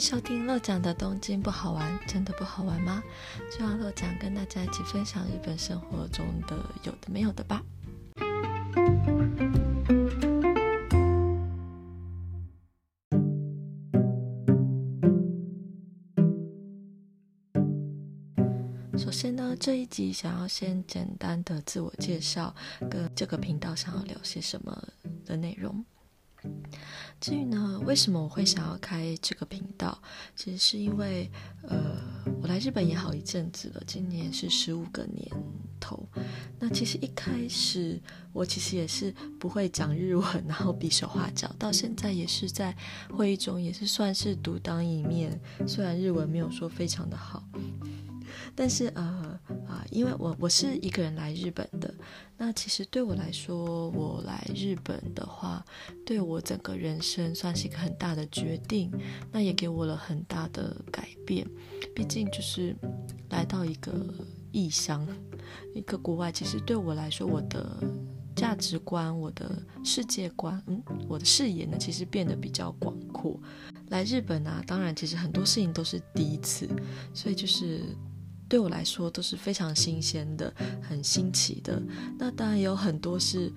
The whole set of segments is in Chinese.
收听乐讲的东京不好玩，真的不好玩吗？就让乐讲跟大家一起分享日本生活中的有的没有的吧。首先呢，这一集想要先简单的自我介绍，跟这个频道想要聊些什么的内容。至于呢，为什么我会想要开这个频道？其实是因为，呃，我来日本也好一阵子了，今年是十五个年头。那其实一开始我其实也是不会讲日文，然后比手画脚，到现在也是在会议中也是算是独当一面，虽然日文没有说非常的好。但是呃啊，因为我我是一个人来日本的，那其实对我来说，我来日本的话，对我整个人生算是一个很大的决定，那也给我了很大的改变。毕竟就是来到一个异乡，一个国外，其实对我来说，我的价值观、我的世界观，嗯，我的视野呢，其实变得比较广阔。来日本啊，当然其实很多事情都是第一次，所以就是。对我来说都是非常新鲜的、很新奇的。那当然有很多是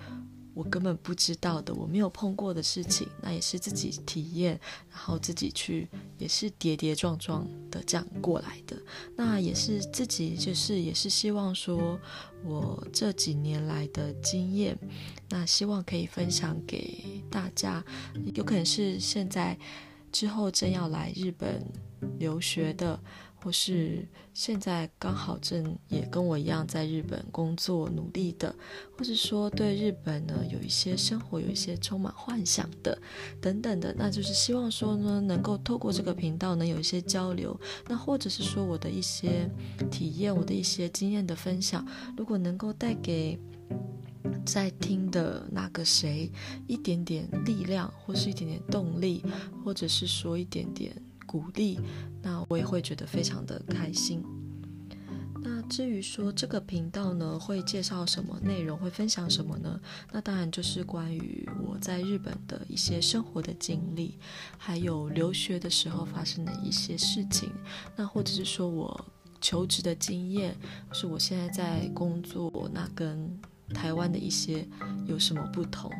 我根本不知道的、我没有碰过的事情，那也是自己体验，然后自己去，也是跌跌撞撞的这样过来的。那也是自己就是也是希望说，我这几年来的经验，那希望可以分享给大家。有可能是现在之后正要来日本留学的。或是现在刚好正也跟我一样在日本工作努力的，或者说对日本呢有一些生活有一些充满幻想的等等的，那就是希望说呢能够透过这个频道能有一些交流，那或者是说我的一些体验，我的一些经验的分享，如果能够带给在听的那个谁一点点力量，或是一点点动力，或者是说一点点。鼓励，那我也会觉得非常的开心。那至于说这个频道呢，会介绍什么内容，会分享什么呢？那当然就是关于我在日本的一些生活的经历，还有留学的时候发生的一些事情。那或者是说我求职的经验，是我现在在工作，那跟台湾的一些有什么不同？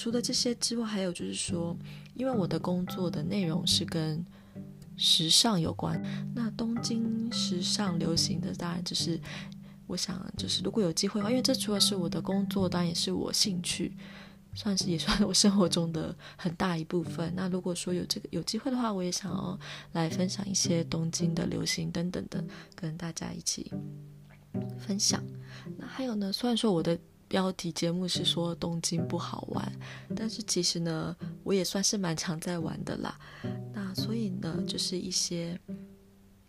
除了这些之外，还有就是说。因为我的工作的内容是跟时尚有关，那东京时尚流行的当然就是，我想就是如果有机会的话，因为这除了是我的工作，当然也是我兴趣，算是也算我生活中的很大一部分。那如果说有这个有机会的话，我也想要来分享一些东京的流行等等的，跟大家一起分享。那还有呢，虽然说我的。标题节目是说东京不好玩，但是其实呢，我也算是蛮常在玩的啦。那所以呢，就是一些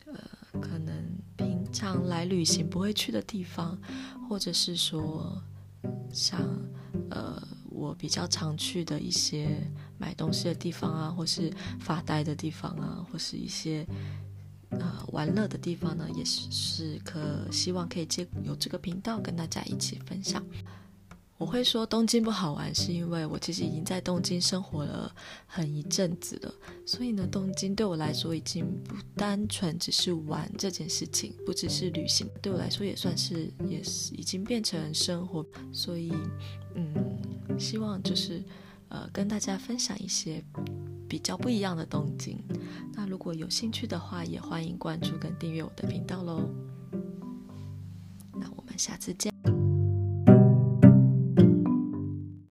呃，可能平常来旅行不会去的地方，或者是说像呃我比较常去的一些买东西的地方啊，或是发呆的地方啊，或是一些。呃，玩乐的地方呢，也是是可希望可以借有这个频道跟大家一起分享。我会说东京不好玩，是因为我其实已经在东京生活了很一阵子了，所以呢，东京对我来说已经不单纯只是玩这件事情，不只是旅行，对我来说也算是也是已经变成生活。所以，嗯，希望就是呃跟大家分享一些。比较不一样的东京，那如果有兴趣的话，也欢迎关注跟订阅我的频道喽。那我们下次见。